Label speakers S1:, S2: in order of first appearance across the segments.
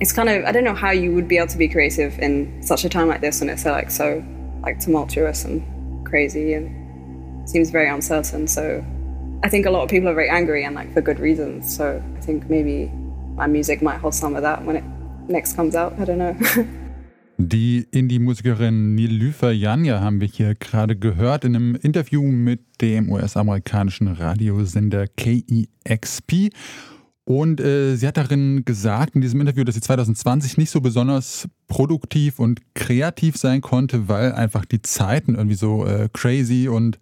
S1: It's kind of I don't know how you would be able to be creative in such a time like this when it's like so like tumultuous and crazy and seems very uncertain. So I think a lot of people are very angry and like for good reasons. So I think maybe my music might hold some of that when it next comes out. I don't know.
S2: Die Indie-Musikerin Nilüfer Janja haben wir hier gerade gehört in einem Interview mit dem US-amerikanischen Radiosender KEXP. Und äh, sie hat darin gesagt, in diesem Interview, dass sie 2020 nicht so besonders produktiv und kreativ sein konnte, weil einfach die Zeiten irgendwie so äh, crazy und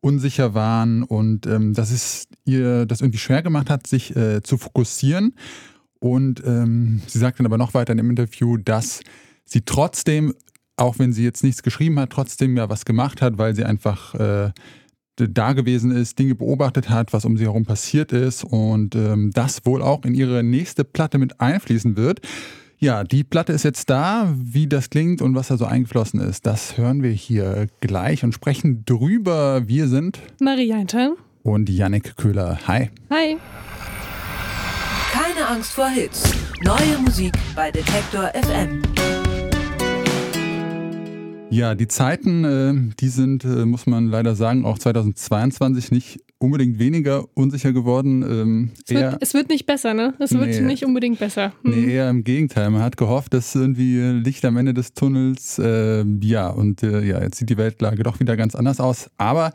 S2: unsicher waren und ähm, dass es ihr das irgendwie schwer gemacht hat, sich äh, zu fokussieren. Und ähm, sie sagt dann aber noch weiter in dem Interview, dass sie trotzdem, auch wenn sie jetzt nichts geschrieben hat, trotzdem ja was gemacht hat, weil sie einfach äh, da gewesen ist, Dinge beobachtet hat, was um sie herum passiert ist und ähm, das wohl auch in ihre nächste Platte mit einfließen wird. Ja, die Platte ist jetzt da. Wie das klingt und was da so eingeflossen ist, das hören wir hier gleich und sprechen drüber. Wir sind
S3: Marie Einstein
S2: und Yannick Köhler. Hi.
S3: Hi.
S4: Keine Angst vor Hits. Neue Musik bei Detektor FM.
S2: Ja, die Zeiten, äh, die sind, äh, muss man leider sagen, auch 2022 nicht unbedingt weniger unsicher geworden. Ähm,
S3: es, wird, es, wird, nicht besser, ne? Es nee, wird nicht unbedingt besser.
S2: Hm. Nee, eher im Gegenteil. Man hat gehofft, dass irgendwie Licht am Ende des Tunnels, äh, ja, und äh, ja, jetzt sieht die Weltlage doch wieder ganz anders aus. Aber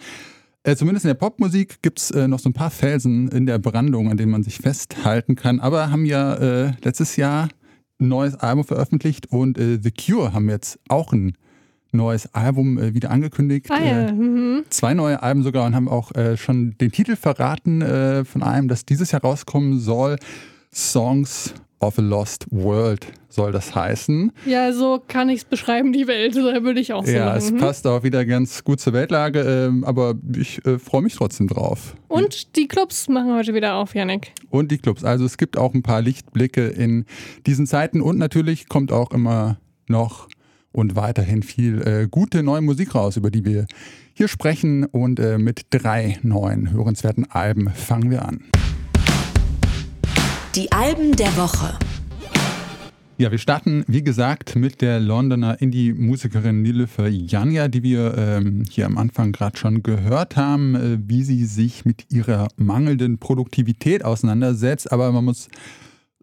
S2: äh, zumindest in der Popmusik gibt es äh, noch so ein paar Felsen in der Brandung, an denen man sich festhalten kann. Aber haben ja letztes Jahr ein neues Album veröffentlicht und The Cure haben jetzt auch ein neues Album äh, wieder angekündigt.
S3: Ah, ja. Äh, mhm.
S2: Zwei neue Alben sogar und haben auch äh, schon den Titel verraten äh, von einem, das dieses Jahr rauskommen soll. Songs of a Lost World soll das heißen.
S3: Ja, so kann ich es beschreiben, die Welt, würde ich auch sagen.
S2: Ja, es mhm. passt auch wieder ganz gut zur Weltlage, ähm, aber ich äh, freue mich trotzdem drauf.
S3: Und die Clubs machen heute wieder auf, Janik.
S2: Und die Clubs. Also es gibt auch ein paar Lichtblicke in diesen Zeiten und natürlich kommt auch immer noch und weiterhin viel äh, gute neue Musik raus, über die wir hier sprechen. Und äh, mit drei neuen hörenswerten Alben fangen wir an.
S4: Die Alben der Woche.
S2: Ja, wir starten, wie gesagt, mit der Londoner Indie-Musikerin Nilüfer Janja, die wir ähm, hier am Anfang gerade schon gehört haben, äh, wie sie sich mit ihrer mangelnden Produktivität auseinandersetzt. Aber man muss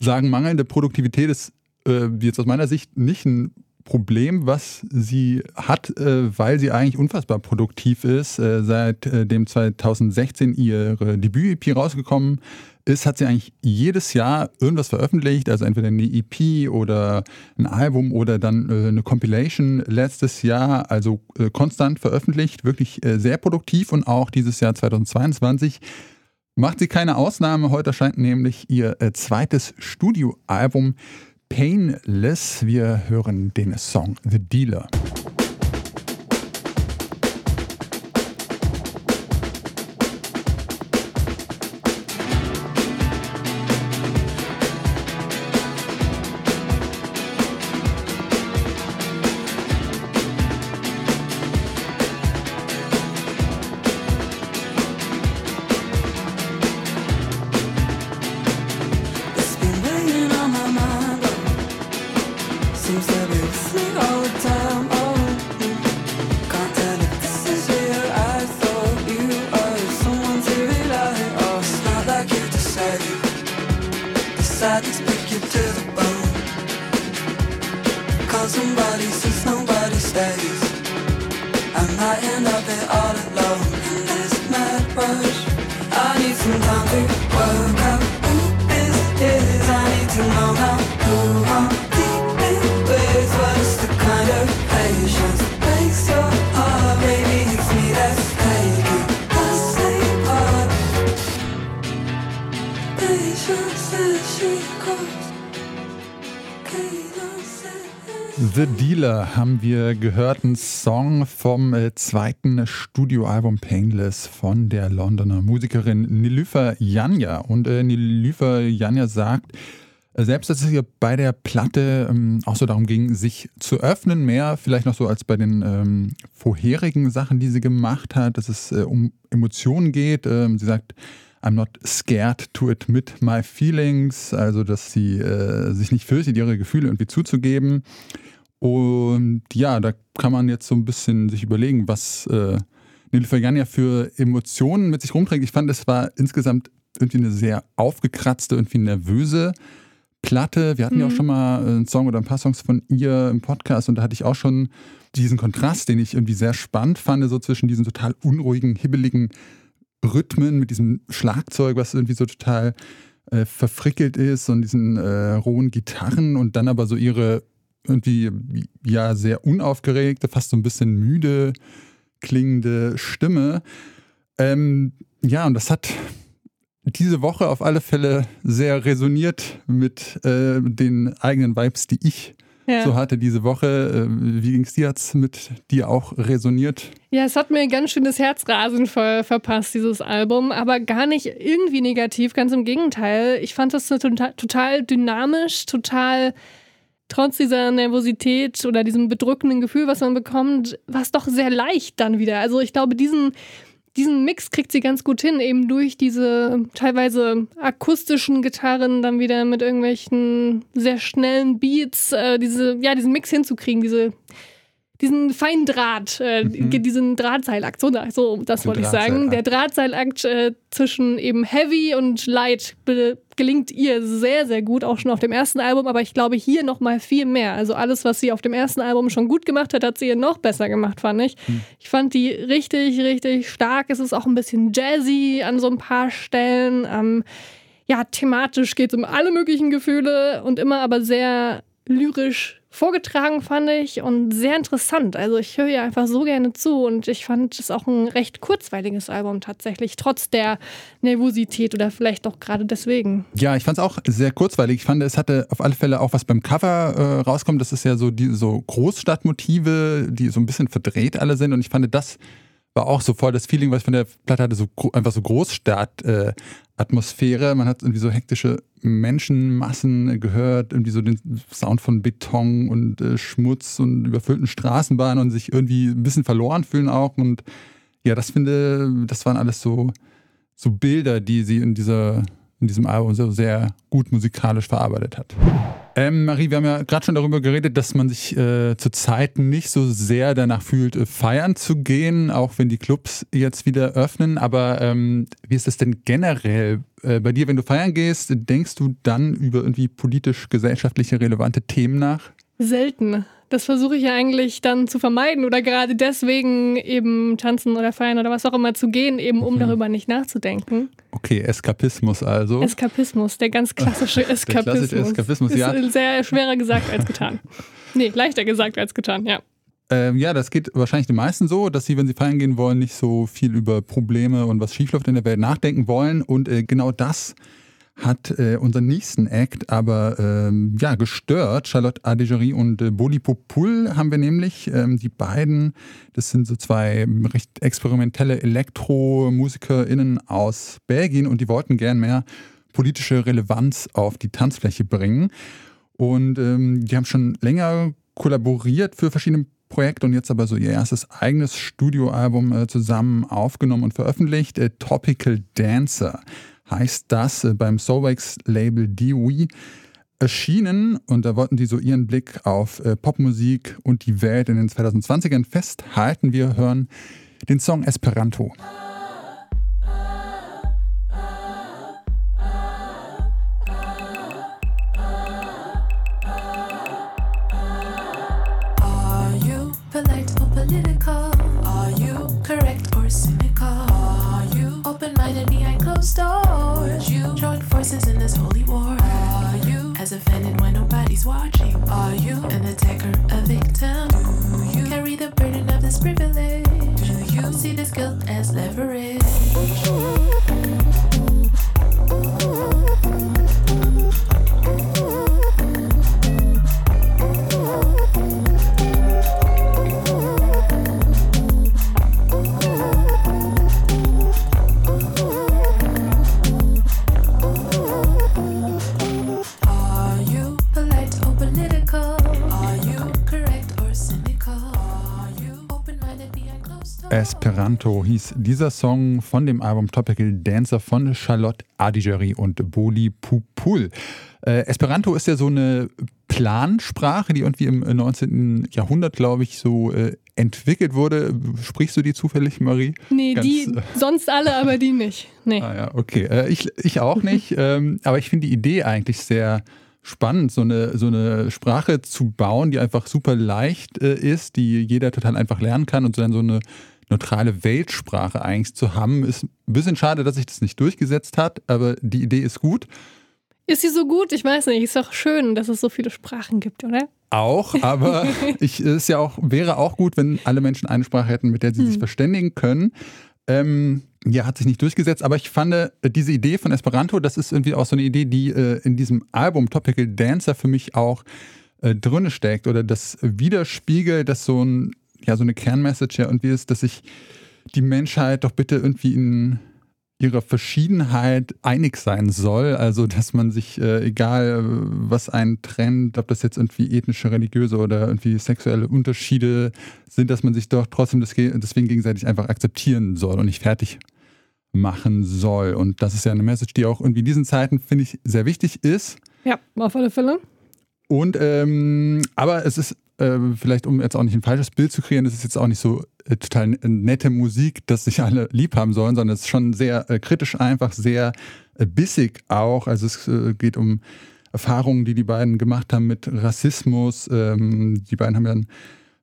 S2: sagen, mangelnde Produktivität ist äh, jetzt aus meiner Sicht nicht ein Problem, was sie hat, äh, weil sie eigentlich unfassbar produktiv ist. Äh, seit äh, dem 2016 ihre Debüt-EP rausgekommen ist, hat sie eigentlich jedes Jahr irgendwas veröffentlicht, also entweder eine EP oder ein Album oder dann eine Compilation letztes Jahr, also konstant veröffentlicht, wirklich sehr produktiv und auch dieses Jahr 2022 macht sie keine Ausnahme. Heute erscheint nämlich ihr zweites Studioalbum. Painless. Wir hören den Song The Dealer. The Dealer haben wir gehört, ein Song vom äh, zweiten Studioalbum Painless von der Londoner Musikerin Nilüfer Janja. Und äh, Nilüfer Janja sagt, äh, selbst dass es hier bei der Platte ähm, auch so darum ging, sich zu öffnen, mehr vielleicht noch so als bei den ähm, vorherigen Sachen, die sie gemacht hat, dass es äh, um Emotionen geht. Ähm, sie sagt, I'm not scared to admit my feelings, also dass sie äh, sich nicht fürchtet, ihre Gefühle irgendwie zuzugeben. Und ja, da kann man jetzt so ein bisschen sich überlegen, was äh, Nilüfer für Emotionen mit sich rumträgt. Ich fand, es war insgesamt irgendwie eine sehr aufgekratzte, irgendwie nervöse Platte. Wir hatten mhm. ja auch mhm. schon mal einen Song oder ein paar Songs von ihr im Podcast und da hatte ich auch schon diesen Kontrast, den ich irgendwie sehr spannend fand, so zwischen diesen total unruhigen, hibbeligen Rhythmen mit diesem Schlagzeug, was irgendwie so total äh, verfrickelt ist und diesen äh, rohen Gitarren und dann aber so ihre irgendwie ja sehr unaufgeregte, fast so ein bisschen müde klingende Stimme. Ähm, ja, und das hat diese Woche auf alle Fälle sehr resoniert mit äh, den eigenen Vibes, die ich ja. so hatte diese Woche. Äh, wie ging es dir jetzt mit dir auch resoniert?
S3: Ja, es hat mir ganz schön das Herzrasen ver verpasst, dieses Album, aber gar nicht irgendwie negativ, ganz im Gegenteil. Ich fand das total, total dynamisch, total trotz dieser Nervosität oder diesem bedrückenden Gefühl, was man bekommt, war es doch sehr leicht dann wieder. Also ich glaube, diesen diesen Mix kriegt sie ganz gut hin, eben durch diese teilweise akustischen Gitarren, dann wieder mit irgendwelchen sehr schnellen Beats, äh, diese, ja, diesen Mix hinzukriegen, diese diesen feinen Draht, äh, mhm. diesen Drahtseilakt, so, so das wollte ich sagen. Der Drahtseilakt äh, zwischen eben Heavy und Light gelingt ihr sehr, sehr gut, auch schon auf dem ersten Album, aber ich glaube hier noch mal viel mehr. Also alles, was sie auf dem ersten Album schon gut gemacht hat, hat sie hier noch besser gemacht, fand ich. Mhm. Ich fand die richtig, richtig stark. Es ist auch ein bisschen jazzy an so ein paar Stellen. Ähm, ja, thematisch geht es um alle möglichen Gefühle und immer aber sehr lyrisch vorgetragen, fand ich, und sehr interessant. Also ich höre ihr einfach so gerne zu und ich fand es auch ein recht kurzweiliges Album tatsächlich, trotz der Nervosität oder vielleicht auch gerade deswegen.
S2: Ja, ich fand es auch sehr kurzweilig. Ich fand, es hatte auf alle Fälle auch was beim Cover äh, rauskommt. Das ist ja so die so Großstadtmotive, die so ein bisschen verdreht alle sind und ich fand das war auch so voll das Feeling, was ich von der Platte hatte, so einfach so Großstadt-Atmosphäre. Äh, Man hat irgendwie so hektische Menschenmassen gehört, irgendwie so den Sound von Beton und äh, Schmutz und überfüllten Straßenbahnen und sich irgendwie ein bisschen verloren fühlen auch. Und ja, das finde, das waren alles so, so Bilder, die sie in dieser in diesem Album so sehr gut musikalisch verarbeitet hat. Ähm, Marie, wir haben ja gerade schon darüber geredet, dass man sich äh, zurzeit nicht so sehr danach fühlt, äh, feiern zu gehen, auch wenn die Clubs jetzt wieder öffnen. Aber ähm, wie ist das denn generell äh, bei dir, wenn du feiern gehst? Denkst du dann über irgendwie politisch-gesellschaftliche relevante Themen nach?
S3: Selten. Das versuche ich ja eigentlich dann zu vermeiden oder gerade deswegen eben tanzen oder feiern oder was auch immer zu gehen, eben um mhm. darüber nicht nachzudenken.
S2: Okay, Eskapismus also.
S3: Eskapismus, der ganz klassische Eskapismus. der klassische
S2: Eskapismus, ja.
S3: Ist sehr schwerer gesagt als getan. nee, leichter gesagt als getan, ja.
S2: Ähm, ja, das geht wahrscheinlich den meisten so, dass sie, wenn sie feiern gehen wollen, nicht so viel über Probleme und was schiefläuft in der Welt nachdenken wollen. Und äh, genau das hat äh, unseren nächsten Act aber ähm, ja, gestört. Charlotte Adegerie und äh, Boli Popul haben wir nämlich. Ähm, die beiden, das sind so zwei recht experimentelle ElektromusikerInnen aus Belgien und die wollten gern mehr politische Relevanz auf die Tanzfläche bringen. Und ähm, die haben schon länger kollaboriert für verschiedene Projekte und jetzt aber so ihr erstes eigenes Studioalbum äh, zusammen aufgenommen und veröffentlicht. Äh, Topical Dancer heißt das äh, beim Soulwax-Label Dewey erschienen und da wollten die so ihren Blick auf äh, Popmusik und die Welt in den 2020ern festhalten. Wir hören den Song Esperanto.
S5: Ever.
S2: Esperanto hieß dieser Song von dem Album Topical Dancer von Charlotte Adigeri und Boli Pupul. Äh, Esperanto ist ja so eine Plansprache, die irgendwie im 19. Jahrhundert, glaube ich, so äh, entwickelt wurde. Sprichst du die zufällig, Marie?
S3: Nee,
S2: Ganz,
S3: die
S2: äh,
S3: sonst alle, aber die nicht. Nee.
S2: Ah ja, okay. Äh, ich, ich auch nicht, ähm, aber ich finde die Idee eigentlich sehr spannend, so eine, so eine Sprache zu bauen, die einfach super leicht äh, ist, die jeder total einfach lernen kann und so dann so eine neutrale Weltsprache eigentlich zu haben. Ist ein bisschen schade, dass sich das nicht durchgesetzt hat, aber die Idee ist gut.
S3: Ist sie so gut? Ich weiß nicht. Ist doch schön, dass es so viele Sprachen gibt, oder?
S2: Auch, aber ich, es ja auch, wäre auch gut, wenn alle Menschen eine Sprache hätten, mit der sie sich
S3: Hm.
S2: verständigen können. Ähm, ja, hat sich nicht durchgesetzt, aber ich fand äh, diese Idee von Esperanto, das ist irgendwie auch so eine Idee, die äh, in diesem Album Topical Dancer für mich auch äh, drin steckt oder das widerspiegelt, dass so ein, ja, so eine Kernmessage ja irgendwie ist, dass sich die Menschheit doch bitte irgendwie in ihrer Verschiedenheit einig sein soll. Also, dass man sich, äh, egal äh, was einen trennt, ob das jetzt irgendwie ethnische, religiöse oder irgendwie sexuelle Unterschiede sind, dass man sich doch trotzdem des, deswegen gegenseitig einfach akzeptieren soll und nicht fertig machen soll. Und das ist ja eine Message, die auch irgendwie in diesen Zeiten, finde ich, sehr wichtig ist.
S3: Ja, auf alle Fälle.
S2: Und ähm, aber es ist äh, vielleicht, um jetzt auch nicht ein falsches Bild zu kreieren, es ist jetzt auch nicht so äh, total nette Musik, dass sich alle lieb haben sollen, sondern es ist schon sehr äh, kritisch einfach, sehr äh, bissig auch. Also es äh, geht um Erfahrungen, die die beiden gemacht haben mit Rassismus. Ähm, die beiden haben dann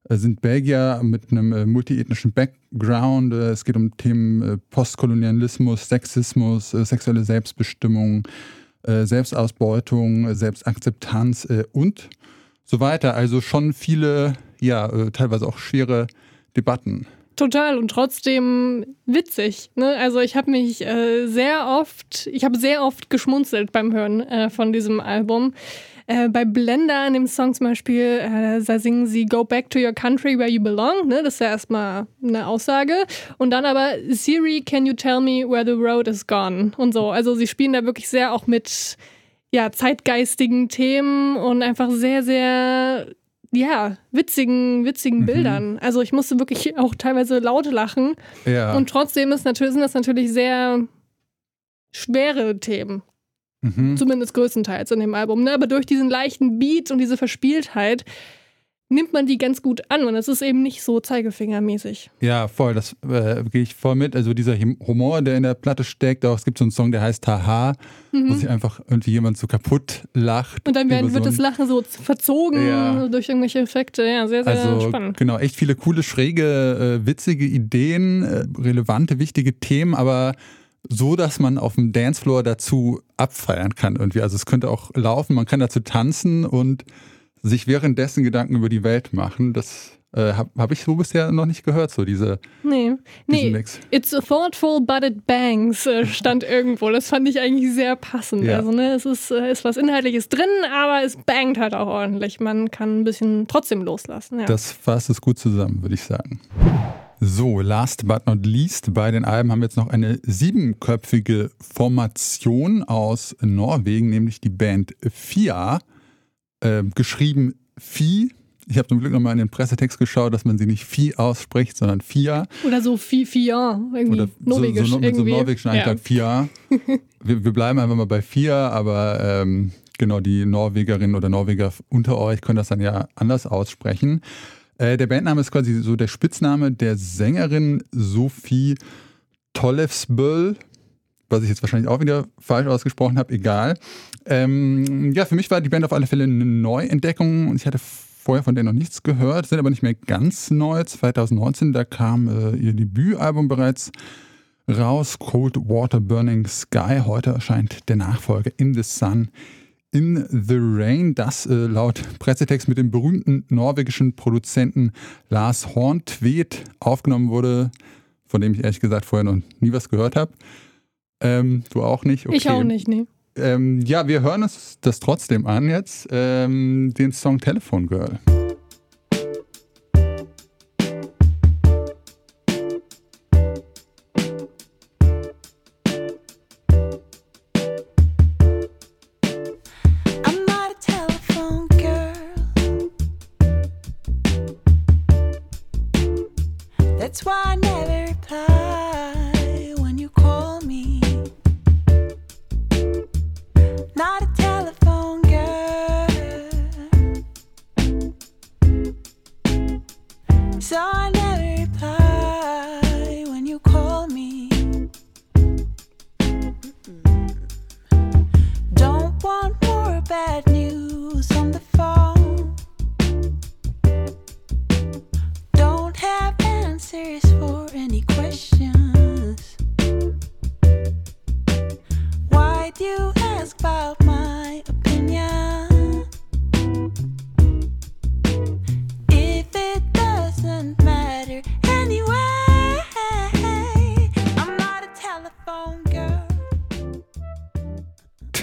S2: sind Belgier mit einem multiethnischen Background. Es geht um Themen Postkolonialismus, Sexismus, sexuelle Selbstbestimmung, Selbstausbeutung, Selbstakzeptanz und so weiter. Also schon viele, ja, äh, teilweise auch schwere Debatten.
S3: Total und trotzdem witzig. Ne? Also ich habe mich äh, sehr oft, ich habe sehr oft geschmunzelt beim Hören äh, von diesem Album. Äh, bei Blender in dem Song zum Beispiel, äh, da singen sie Go back to your country where you belong. Ne? Das ist ja erstmal eine Aussage. Und dann aber Siri, can you tell me where the road is gone? Und so. Also sie spielen da wirklich sehr auch mit ja, zeitgeistigen Themen und einfach sehr, sehr ja, witzigen, witzigen
S2: Mhm.
S3: Bildern. Also ich musste wirklich auch teilweise laut lachen.
S2: Ja.
S3: Und trotzdem ist natürlich, sind das natürlich sehr schwere Themen.
S2: mhm.
S3: Zumindest größtenteils in dem Album. Ne? Aber durch diesen leichten Beat und diese Verspieltheit nimmt man die ganz gut an. Und es ist eben nicht so zeigefingermäßig.
S2: Ja, voll, das äh, gehe ich voll mit. Also dieser Hum- Humor, der in der Platte steckt, auch es gibt so einen Song, der heißt Haha, wo sich einfach irgendwie jemand so kaputt lacht.
S3: Mhm. Und dann werden, wird
S2: so
S3: das Lachen so verzogen
S2: Ja.
S3: durch irgendwelche Effekte. Ja, sehr, sehr
S2: Also
S3: spannend.
S2: genau, echt viele coole, schräge, äh, witzige Ideen, äh, relevante, wichtige Themen, aber so, dass man auf dem Dancefloor dazu abfeiern kann irgendwie. Also es könnte auch laufen, man kann dazu tanzen und sich währenddessen Gedanken über die Welt machen. Das äh, habe hab ich so bisher noch nicht gehört, so diese,
S3: Nee, nee.
S2: Mix.
S3: It's thoughtful, but it bangs, äh, stand irgendwo. Das fand ich eigentlich sehr passend.
S2: Ja.
S3: Also, ne, es ist, äh, ist was Inhaltliches drin, aber es bangt halt auch ordentlich. Man kann ein bisschen trotzdem loslassen. Ja.
S2: Das fasst es gut zusammen, würde ich sagen. So, last but not least, bei den Alben haben wir jetzt noch eine siebenköpfige Formation aus Norwegen, nämlich die Band Fia, äh, geschrieben Fi. Ich habe zum Glück nochmal in den Pressetext geschaut, dass man sie nicht Fi ausspricht, sondern Fia.
S3: Oder so Fi Fia, irgendwie
S2: Oder
S3: norwegisch.
S2: so, so, mit so
S3: irgendwie.
S2: norwegischen Eintrag Fia. Wir, wir bleiben einfach mal bei Fia, aber ähm, genau, die Norwegerinnen oder Norweger unter euch können das dann ja anders aussprechen. Äh, der Bandname ist quasi so der Spitzname der Sängerin Sophie Tollefsbøll, was ich jetzt wahrscheinlich auch wieder falsch ausgesprochen habe, egal. Ähm, ja, für mich war die Band auf alle Fälle eine Neuentdeckung und ich hatte vorher von denen noch nichts gehört, sind aber nicht mehr ganz neu. 2019, da kam äh, ihr Debütalbum bereits raus, Cold Water Burning Sky. Heute erscheint der Nachfolger In the Sun, In the Rain, das äh, laut Pressetext mit dem berühmten norwegischen Produzenten Lars Horntvedt aufgenommen wurde, von dem ich ehrlich gesagt vorher noch nie was gehört habe. Ähm, du auch nicht? Okay.
S3: Ich auch nicht, nee.
S2: Ähm, ja, wir hören uns das trotzdem an jetzt, ähm, den Song Telephone Girl.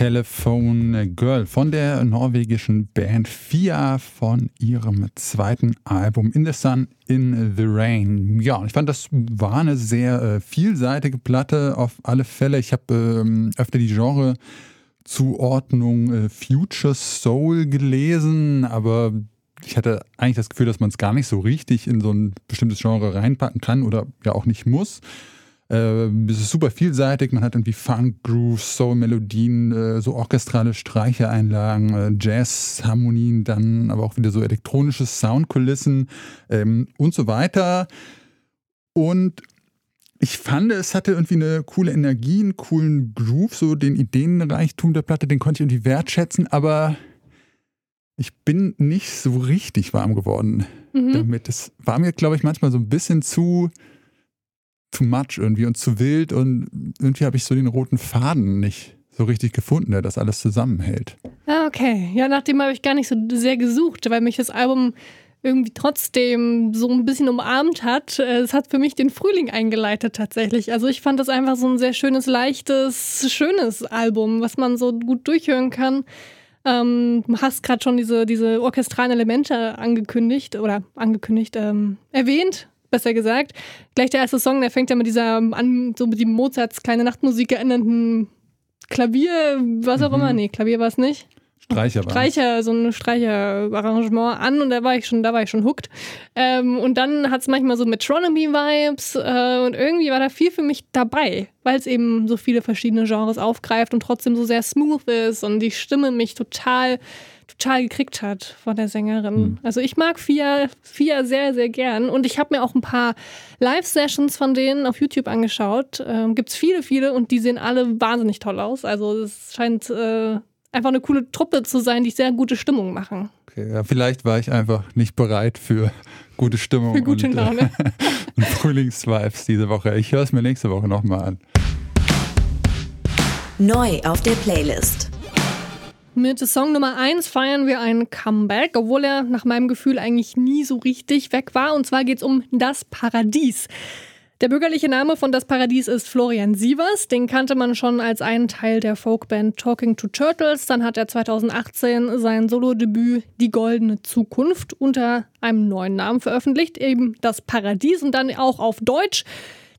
S6: Telephone Girl
S2: von der norwegischen Band Fia von ihrem zweiten Album In the Sun, in the Rain. Ja, ich fand, das war eine sehr äh, vielseitige Platte auf alle Fälle. Ich habe ähm, öfter die Genre-Zuordnung äh, Future Soul gelesen, aber ich hatte eigentlich das Gefühl, dass man es gar nicht so richtig in so ein bestimmtes Genre reinpacken kann oder ja auch nicht muss. Äh, es ist super vielseitig. Man hat irgendwie Funk, Groove, Soul-Melodien, äh, so orchestrale Streichereinlagen, äh, Jazz-Harmonien, dann aber auch wieder so elektronische Soundkulissen ähm, und so weiter. Und ich fand, es hatte irgendwie eine coole Energie, einen coolen Groove, so den Ideenreichtum der Platte, den konnte ich irgendwie wertschätzen, aber ich bin nicht so richtig warm geworden
S3: Mhm.
S2: damit. Es war mir, glaube ich, manchmal so ein bisschen zu too much irgendwie und zu wild und irgendwie habe ich so den roten Faden nicht so richtig gefunden, der das alles zusammenhält.
S3: Ah, okay. Ja, nach dem habe ich gar nicht so sehr gesucht, weil mich das Album irgendwie trotzdem so ein bisschen umarmt hat. Es hat für mich den Frühling eingeleitet tatsächlich. Also ich fand das einfach so ein sehr schönes, leichtes, schönes Album, was man so gut durchhören kann. Ähm, du hast gerade schon diese, diese orchestralen Elemente angekündigt oder angekündigt, ähm, erwähnt, besser gesagt. Gleich der erste Song, der fängt ja mit dieser an, so mit dem Mozarts kleine Nachtmusik erinnernden Klavier, was auch
S2: Mhm.
S3: immer. Nee, Klavier war es nicht.
S2: Streicher war.
S3: Streicher, so ein Streicherarrangement an und da war ich schon, da war ich schon hooked. Ähm, und dann hat es manchmal so Metronomy-Vibes äh, und irgendwie war da viel für mich dabei, weil es eben so viele verschiedene Genres aufgreift und trotzdem so sehr smooth ist und die Stimme mich total, total gekriegt hat von der Sängerin.
S2: Hm.
S3: Also ich mag Fia, Fia sehr, sehr gern und ich habe mir auch ein paar Live-Sessions von denen auf YouTube angeschaut. Ähm, Gibt es viele, viele und die sehen alle wahnsinnig toll aus. Also es scheint äh, einfach eine coole Truppe zu sein, die sehr gute Stimmung machen.
S2: Okay, ja, vielleicht war ich einfach nicht bereit für gute Stimmung
S3: Für gute
S2: und,
S3: Laune.
S2: Äh, und Frühlingsvibes diese Woche. Ich höre es mir nächste Woche nochmal an.
S4: Neu auf der Playlist.
S3: Mit Song Nummer 1 feiern wir ein Comeback, obwohl er nach meinem Gefühl eigentlich nie so richtig weg war. Und zwar geht es um Das Paradies. Der bürgerliche Name von Das Paradies ist Florian Sievers. Den kannte man schon als einen Teil der Folkband Talking to Turtles. Dann hat er 2018 sein Solodebüt Die Goldene Zukunft unter einem neuen Namen veröffentlicht, eben Das Paradies und dann auch auf Deutsch.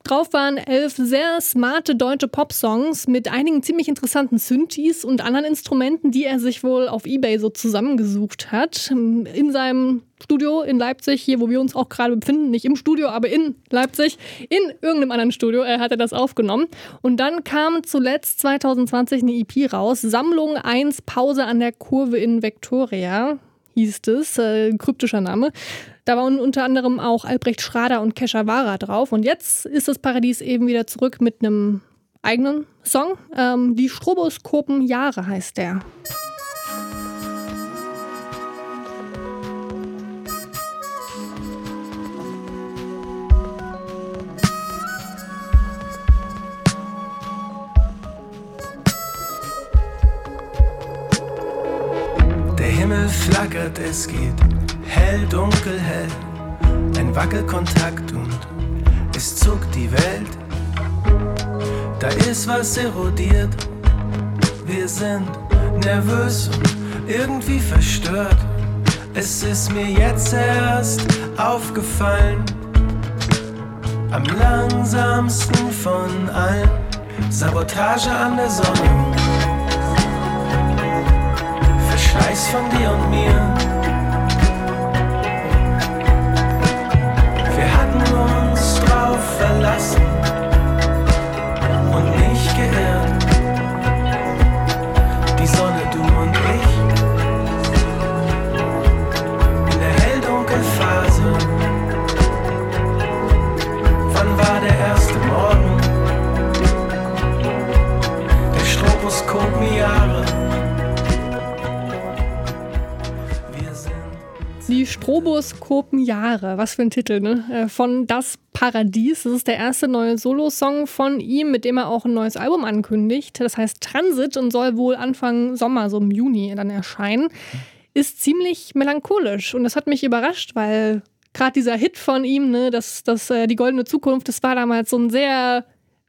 S3: Drauf waren elf sehr smarte deutsche Popsongs mit einigen ziemlich interessanten Synthes und anderen Instrumenten, die er sich wohl auf Ebay so zusammengesucht hat. In seinem Studio in Leipzig, hier wo wir uns auch gerade befinden, nicht im Studio, aber in Leipzig, in irgendeinem anderen Studio äh, hat er das aufgenommen. Und dann kam zuletzt 2020 eine EP raus, Sammlung 1 Pause an der Kurve in Victoria hieß es, äh, kryptischer Name. Da waren unter anderem auch Albrecht Schrader und Kesha Wara drauf. Und jetzt ist das Paradies eben wieder zurück mit einem eigenen Song. Ähm, die Stroboskopen Jahre heißt der.
S7: Der Himmel flackert, es geht hell, dunkel, hell. Ein Wackelkontakt und es zuckt die Welt. Da ist was erodiert. Wir sind nervös und irgendwie verstört. Es ist mir jetzt erst aufgefallen. Am langsamsten von allen. Sabotage an der Sonne. Verschleiß von dir und mir.
S3: Stroboskopen-Jahre, was für ein Titel, ne? Äh, Von Das Paradies. Das ist der erste neue Solo-Song von ihm, mit dem er auch ein neues Album ankündigt. Das heißt Transit und soll wohl Anfang Sommer, so im Juni, dann erscheinen. Ist ziemlich melancholisch und das hat mich überrascht, weil gerade dieser Hit von ihm, ne, das, das, äh, die goldene Zukunft, das war damals so ein sehr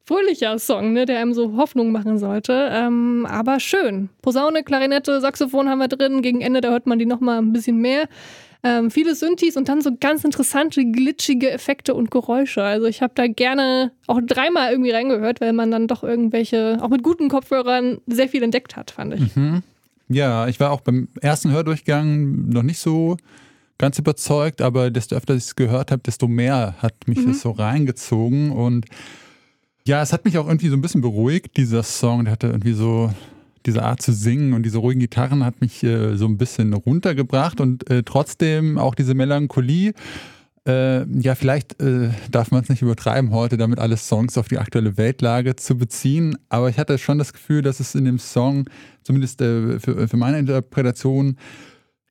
S3: fröhlicher Song, ne, der einem so Hoffnung machen sollte. Ähm, aber schön. Posaune, Klarinette, Saxophon haben wir drin. Gegen Ende, da hört man die nochmal ein bisschen mehr. Ähm, viele Synthes und dann so ganz interessante, glitschige Effekte und Geräusche. Also ich habe da gerne auch dreimal irgendwie reingehört, weil man dann doch irgendwelche, auch mit guten Kopfhörern, sehr viel entdeckt hat, fand ich.
S2: Mhm. Ja, ich war auch beim ersten Hört-Durchgang noch nicht so ganz überzeugt, aber desto öfter ich es gehört habe, desto mehr hat mich
S3: Mhm.
S2: das so reingezogen und ja, es hat mich auch irgendwie so ein bisschen beruhigt, dieser Song. Der hatte irgendwie so diese Art zu singen und diese ruhigen Gitarren hat mich äh, so ein bisschen runtergebracht und äh, trotzdem auch diese Melancholie. Äh, ja, vielleicht äh, darf man es nicht übertreiben, heute damit alle Songs auf die aktuelle Weltlage zu beziehen, aber ich hatte schon das Gefühl, dass es in dem Song, zumindest äh, für, für meine Interpretation,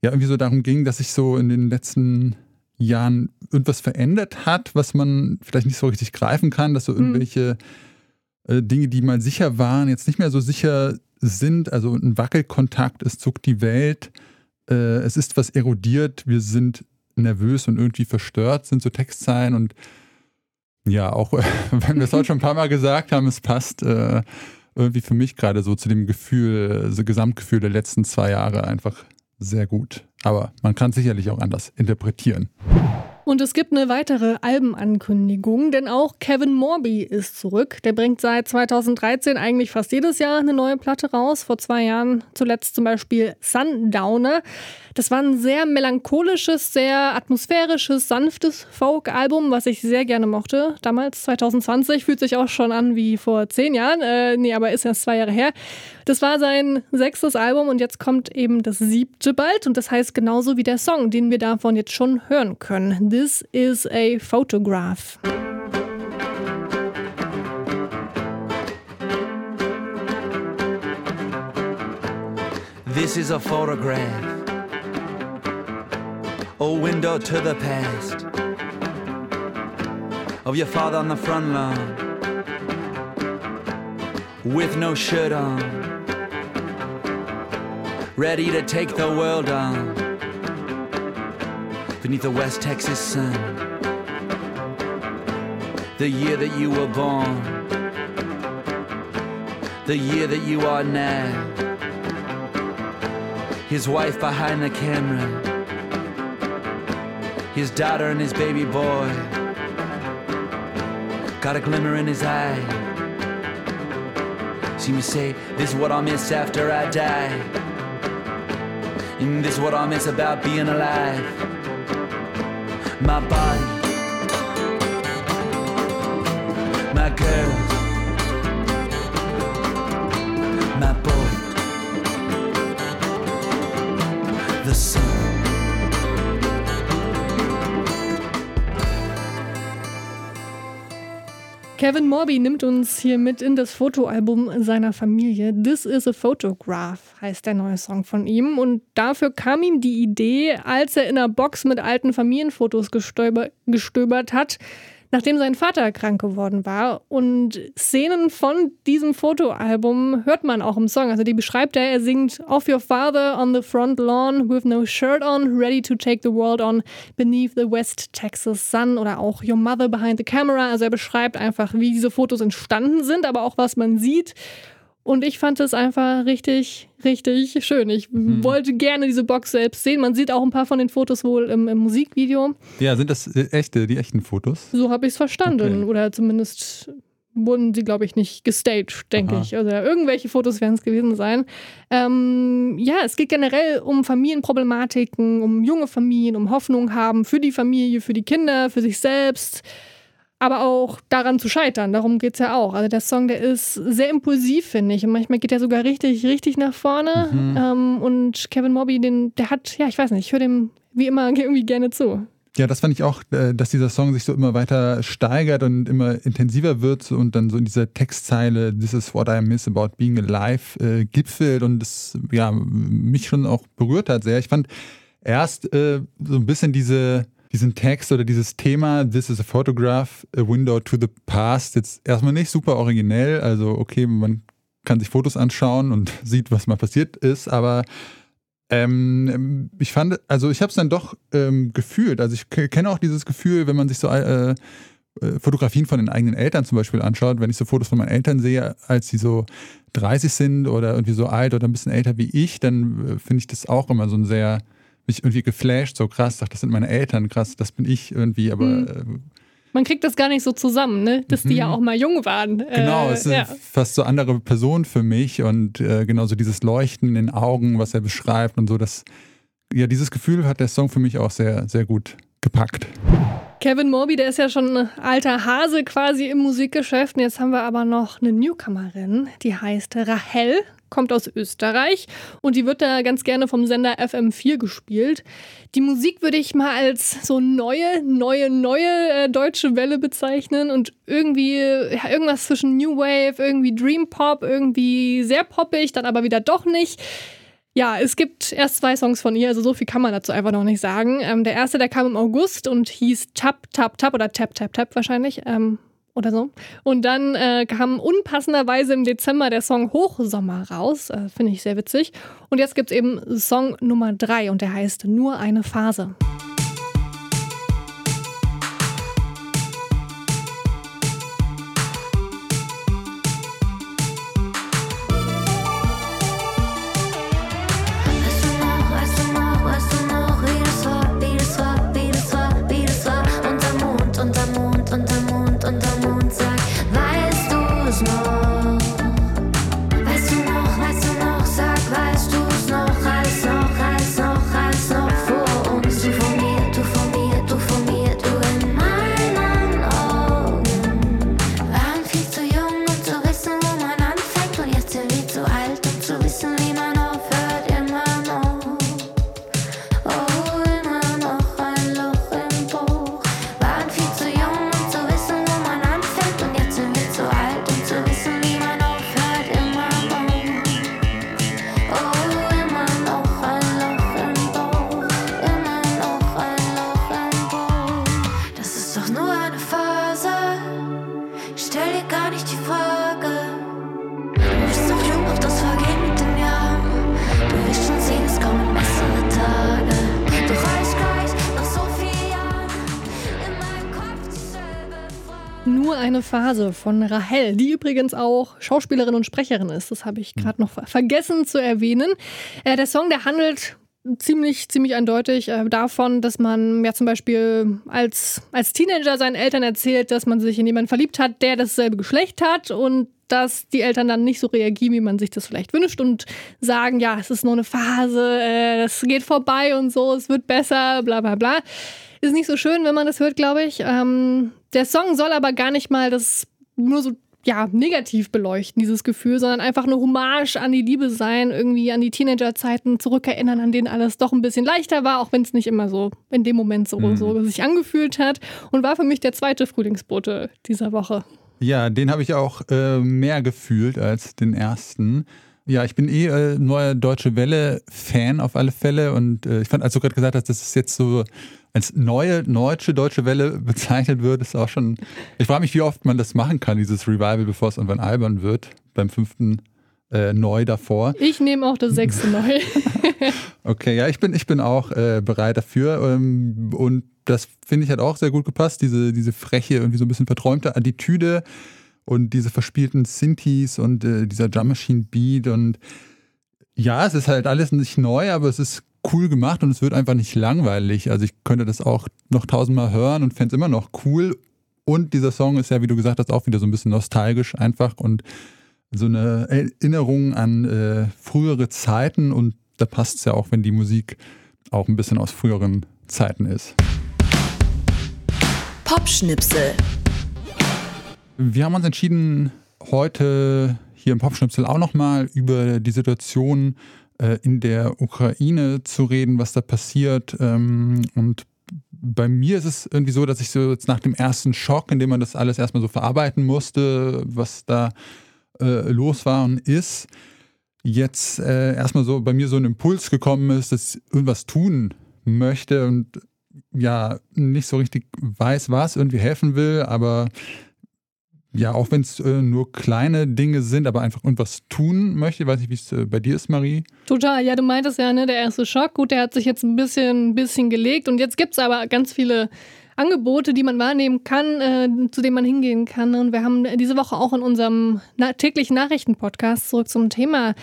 S2: ja irgendwie so darum ging, dass sich so in den letzten Jahren irgendwas verändert hat, was man vielleicht nicht so richtig greifen kann, dass so irgendwelche äh, Dinge, die mal sicher waren, jetzt nicht mehr so sicher sind. Also ein Wackelkontakt, es zuckt die Welt, äh, es ist was erodiert, wir sind nervös und irgendwie verstört, sind so Textzeilen und ja, auch wenn wir es heute schon ein paar Mal gesagt haben, es passt äh, irgendwie für mich gerade so zu dem Gefühl, so Gesamtgefühl der letzten zwei Jahre einfach sehr gut. Aber man kann sicherlich auch anders interpretieren.
S3: Und es gibt eine weitere Albenankündigung, denn auch Kevin Morby ist zurück. Der bringt seit 2013 eigentlich fast jedes Jahr eine neue Platte raus. Vor zwei Jahren zuletzt zum Beispiel Sundowner. Das war ein sehr melancholisches, sehr atmosphärisches, sanftes Folk-Album, was ich sehr gerne mochte. Damals, 2020, fühlt sich auch schon an wie vor zehn Jahren. Äh, nee, aber ist erst zwei Jahre her. Das war sein sechstes Album und jetzt kommt eben das siebte bald. Und das heißt genauso wie der Song, den wir davon jetzt schon hören können. This is a photograph.
S8: This is a photograph, a window to the past. Of your father on the front lawn. With no shirt on, ready to take the world on beneath the West Texas sun. The year that you were born, the year that you are now his wife behind the camera, his daughter and his baby boy. Got a glimmer in his eye. See me say, This is what I'll miss after I die. And this is what I'll miss about being alive. My body,
S3: Kevin Morby nimmt uns hier mit in das Fotoalbum seiner Familie. This is a Photograph heißt der neue Song von ihm. Und dafür kam ihm die Idee, als er in einer Box mit alten Familienfotos gestöber, gestöbert hat, nachdem sein Vater krank geworden war. Und Szenen von diesem Fotoalbum hört man auch im Song. Also die beschreibt er, er singt Of your father on the front lawn with no shirt on, ready to take the world on beneath the West Texas sun oder auch Your mother behind the camera. Also er beschreibt einfach, wie diese Fotos entstanden sind, aber auch was man sieht. Und ich fand es einfach richtig, richtig schön. Ich wollte gerne diese Box selbst sehen. Man sieht auch ein paar von den Fotos wohl im, im Musikvideo.
S2: Ja, sind das äh, echte, die echten Fotos?
S3: So habe ich es verstanden.
S2: Okay.
S3: Oder zumindest wurden sie, glaube ich, nicht gestaged, denke
S2: Aha.
S3: ich. Also irgendwelche Fotos werden es gewesen sein. Ähm, ja, es geht generell um Familienproblematiken, um junge Familien, um Hoffnung haben für die Familie, für die Kinder, für sich selbst. Aber auch daran zu scheitern, darum geht es ja auch. Also der Song, der ist sehr impulsiv, finde ich. Und manchmal geht er sogar richtig, richtig nach vorne.
S2: Mhm.
S3: Ähm, und Kevin Mobby, den, der hat, ja, ich weiß nicht, ich höre dem wie immer irgendwie gerne zu.
S2: Ja, das fand ich auch, äh, dass dieser Song sich so immer weiter steigert und immer intensiver wird und dann so in dieser Textzeile This is what I miss about being alive äh, gipfelt und das ja mich schon auch berührt hat sehr. Ich fand erst äh, so ein bisschen diese, diesen Text oder dieses Thema, This is a photograph, a window to the past, jetzt erstmal nicht super originell. Also, okay, man kann sich Fotos anschauen und sieht, was mal passiert ist, aber ähm, ich fand, also ich habe es dann doch ähm, gefühlt. Also ich kenne auch dieses Gefühl, wenn man sich so äh, äh, Fotografien von den eigenen Eltern zum Beispiel anschaut, wenn ich so Fotos von meinen Eltern sehe, als sie so 30 sind oder irgendwie so alt oder ein bisschen älter wie ich, dann äh, finde ich das auch immer so ein sehr, mich irgendwie geflasht, so krass, ach, das sind meine Eltern, krass, das bin ich irgendwie, aber
S3: Mhm. Man kriegt das gar nicht so zusammen, ne? dass die ja auch mal jung waren.
S2: Genau,
S3: äh,
S2: es sind
S3: ja.
S2: fast so andere Personen für mich und äh, genauso dieses Leuchten in den Augen, was er beschreibt und so, das, ja, dieses Gefühl hat der Song für mich auch sehr, sehr gut gepackt.
S3: Kevin Morby, der ist ja schon ein alter Hase quasi im Musikgeschäft. Und jetzt haben wir aber noch eine Newcomerin, die heißt Rahel, kommt aus Österreich und die wird da ganz gerne vom Sender FM4 gespielt. Die Musik würde ich mal als so neue, neue, neue äh, deutsche Welle bezeichnen und irgendwie ja, irgendwas zwischen New Wave, irgendwie Dream Pop, irgendwie sehr poppig, dann aber wieder doch nicht. Ja, es gibt erst zwei Songs von ihr, also so viel kann man dazu einfach noch nicht sagen. Ähm, der erste, der kam im August und hieß Tap, Tap, Tap oder Tap, Tap, Tap wahrscheinlich. Ähm, oder so. Und dann äh, kam unpassenderweise im Dezember der Song Hochsommer raus. Äh, Finde ich sehr witzig. Und jetzt gibt es eben Song Nummer drei und der heißt Nur eine Phase.
S9: Phase
S3: von Rahel, die übrigens auch Schauspielerin und Sprecherin ist. Das habe ich gerade noch ver- vergessen zu erwähnen. Äh, der Song, der handelt ziemlich, ziemlich eindeutig äh, davon, dass man ja zum Beispiel als, als Teenager seinen Eltern erzählt, dass man sich in jemanden verliebt hat, der dasselbe Geschlecht hat und dass die Eltern dann nicht so reagieren, wie man sich das vielleicht wünscht und sagen, ja, es ist nur eine Phase, äh, das geht vorbei und so, es wird besser, bla bla bla. Ist nicht so schön, wenn man das hört, glaube ich. Ähm, der Song soll aber gar nicht mal das nur so ja, negativ beleuchten, dieses Gefühl, sondern einfach eine Hommage an die Liebe sein, irgendwie an die Teenagerzeiten zurückerinnern, an denen alles doch ein bisschen leichter war, auch wenn es nicht immer so in dem Moment so, so sich angefühlt hat. Und war für mich der zweite Frühlingsbote dieser Woche.
S2: Ja, den habe ich auch äh, mehr gefühlt als den ersten. Ja, ich bin eh äh, neuer Deutsche Welle-Fan auf alle Fälle und äh, ich fand, als du gerade gesagt hast, dass es jetzt so als neue deutsche Deutsche Welle bezeichnet wird, ist auch schon. Ich frage mich, wie oft man das machen kann, dieses Revival, bevor es irgendwann albern wird, beim fünften äh, Neu davor.
S3: Ich nehme auch das sechste neu.
S2: Okay, ja, ich bin, ich bin auch äh, bereit dafür. Ähm, und das finde ich hat auch sehr gut gepasst. Diese, diese freche, irgendwie so ein bisschen verträumte Attitüde und diese verspielten Synthes und äh, dieser Drum Machine Beat. Und ja, es ist halt alles nicht neu, aber es ist cool gemacht und es wird einfach nicht langweilig. Also ich könnte das auch noch tausendmal hören und fände es immer noch cool. Und dieser Song ist ja, wie du gesagt hast, auch wieder so ein bisschen nostalgisch einfach und so eine Erinnerung an äh, frühere Zeiten und da passt es ja auch, wenn die Musik auch ein bisschen aus früheren Zeiten ist.
S4: Popschnipsel.
S2: Wir haben uns entschieden, heute hier im Popschnipsel auch nochmal über die Situation äh, in der Ukraine zu reden, was da passiert. Ähm, und bei mir ist es irgendwie so, dass ich so jetzt nach dem ersten Schock, in dem man das alles erstmal so verarbeiten musste, was da äh, los war und ist, jetzt äh, erstmal so bei mir so ein Impuls gekommen ist, dass ich irgendwas tun möchte und ja nicht so richtig weiß, was irgendwie helfen will, aber ja, auch wenn es äh, nur kleine Dinge sind, aber einfach irgendwas tun möchte. Ich weiß nicht, wie es äh, bei dir ist, Marie.
S3: Total, ja, du meintest ja, ne, der erste Schock, gut, der hat sich jetzt ein bisschen, ein bisschen gelegt und jetzt gibt es aber ganz viele Angebote, die man wahrnehmen kann, äh, zu denen man hingehen kann. Und wir haben diese Woche auch in unserem na täglichen Nachrichten-Podcast zurück zum Thema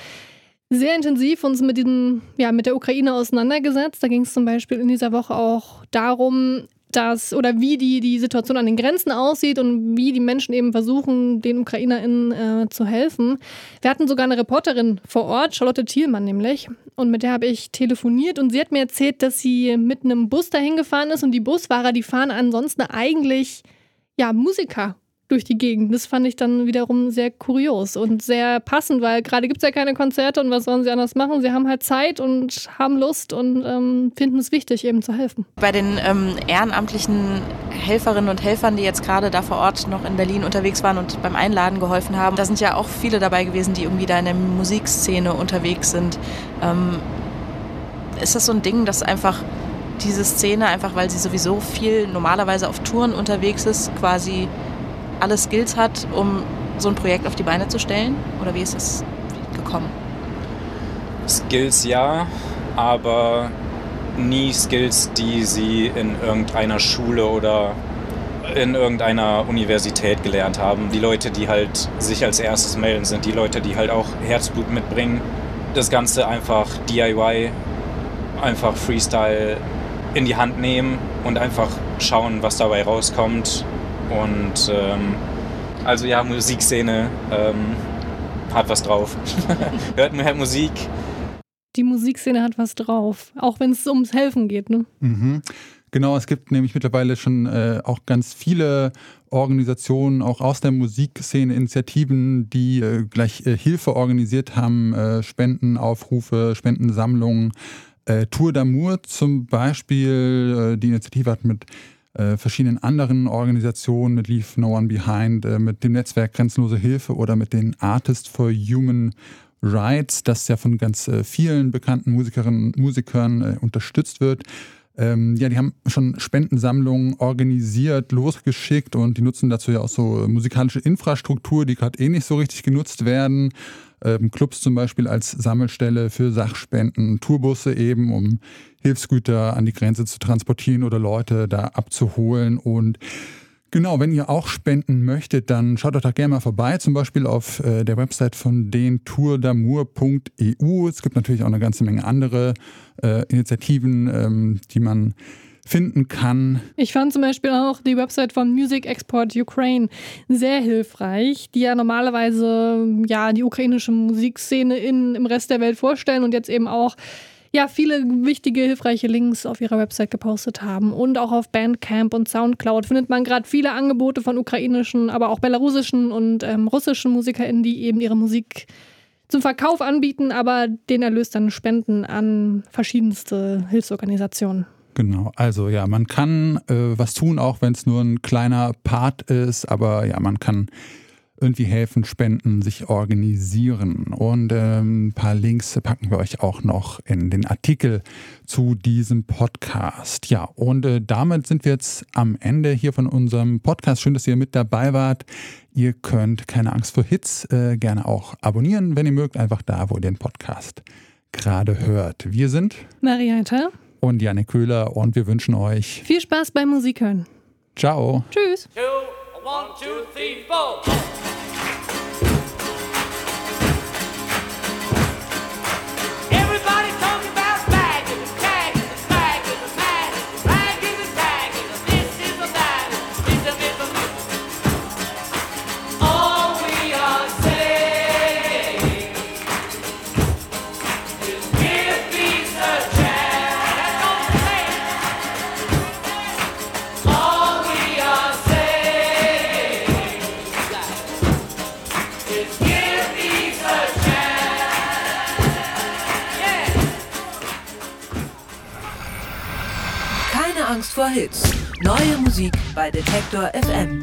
S3: sehr intensiv uns mit diesem, ja, mit der Ukraine auseinandergesetzt. Da ging es zum Beispiel in dieser Woche auch darum, dass oder wie die, die Situation an den Grenzen aussieht und wie die Menschen eben versuchen, den UkrainerInnen äh, zu helfen. Wir hatten sogar eine Reporterin vor Ort, Charlotte Thielmann nämlich, und mit der habe ich telefoniert und sie hat mir erzählt, dass sie mit einem Bus dahin gefahren ist und die Busfahrer, die fahren ansonsten eigentlich ja Musiker durch die Gegend. Das fand ich dann wiederum sehr kurios und sehr passend, weil gerade gibt es ja keine Konzerte und was sollen sie anders machen? Sie haben halt Zeit und haben Lust und ähm, finden es wichtig, eben zu helfen.
S10: Bei den ähm, ehrenamtlichen Helferinnen und Helfern, die jetzt gerade da vor Ort noch in Berlin unterwegs waren und beim Einladen geholfen haben, da sind ja auch viele dabei gewesen, die irgendwie da in der Musikszene unterwegs sind. Ähm, ist das so ein Ding, dass einfach diese Szene, einfach weil sie sowieso viel normalerweise auf Touren unterwegs ist, quasi alle Skills hat, um so ein Projekt auf die Beine zu stellen? Oder wie ist das gekommen?
S11: Skills ja, aber nie Skills, die sie in irgendeiner Schule oder in irgendeiner Universität gelernt haben. Die Leute, die halt sich als erstes melden, sind die Leute, die halt auch Herzblut mitbringen. Das Ganze einfach DIY, einfach Freestyle in die Hand nehmen und einfach schauen, was dabei rauskommt. Und ähm, also ja, Musikszene ähm, hat was drauf. hört, hört Musik.
S3: Die Musikszene hat was drauf, auch wenn es ums Helfen geht. Ne?
S2: Mhm. Genau, es gibt nämlich mittlerweile schon äh, auch ganz viele Organisationen, auch aus der Musikszene, Initiativen, die äh, gleich äh, Hilfe organisiert haben, äh, Spendenaufrufe, Spendensammlungen. Äh, Tour d'Amour zum Beispiel, äh, die Initiative hat mit äh, verschiedenen anderen Organisationen, mit Leave No One Behind, äh, mit dem Netzwerk Grenzenlose Hilfe oder mit den Artists for Human Rights, das ja von ganz äh, vielen bekannten Musikerinnen und Musikern äh, unterstützt wird. Ähm, ja, die haben schon Spendensammlungen organisiert, losgeschickt und die nutzen dazu ja auch so musikalische Infrastruktur, die gerade eh nicht so richtig genutzt werden. Ähm, Clubs zum Beispiel als Sammelstelle für Sachspenden, Tourbusse eben, um Hilfsgüter an die Grenze zu transportieren oder Leute da abzuholen und Genau, wenn ihr auch spenden möchtet, dann schaut doch da gerne mal vorbei, zum Beispiel auf äh, der Website von den tourdamour.eu. Es gibt natürlich auch eine ganze Menge andere äh, Initiativen, ähm, die man finden kann.
S3: Ich fand zum Beispiel auch die Website von Music Export Ukraine sehr hilfreich, die ja normalerweise ja die ukrainische Musikszene in, im Rest der Welt vorstellen und jetzt eben auch ja, viele wichtige, hilfreiche Links auf ihrer Website gepostet haben. Und auch auf Bandcamp und Soundcloud findet man gerade viele Angebote von ukrainischen, aber auch belarusischen und ähm, russischen MusikerInnen, die eben ihre Musik zum Verkauf anbieten, aber den Erlös dann spenden an verschiedenste Hilfsorganisationen.
S2: Genau, also ja, man kann äh, was tun, auch wenn es nur ein kleiner Part ist, aber ja, man kann irgendwie helfen, spenden, sich organisieren. Und ähm, ein paar Links packen wir euch auch noch in den Artikel zu diesem Podcast. Ja, und äh, damit sind wir jetzt am Ende hier von unserem Podcast. Schön, dass ihr mit dabei wart. Ihr könnt keine Angst vor Hits äh, gerne auch abonnieren, wenn ihr mögt, einfach da, wo ihr den Podcast gerade hört. Wir sind
S3: Marietta
S2: und Janik Köhler und wir wünschen euch
S3: viel Spaß beim Musik hören.
S2: Ciao.
S3: Tschüss.
S12: Two, one, two, three,
S4: Vor Hits. Neue Musik bei Detektor FM.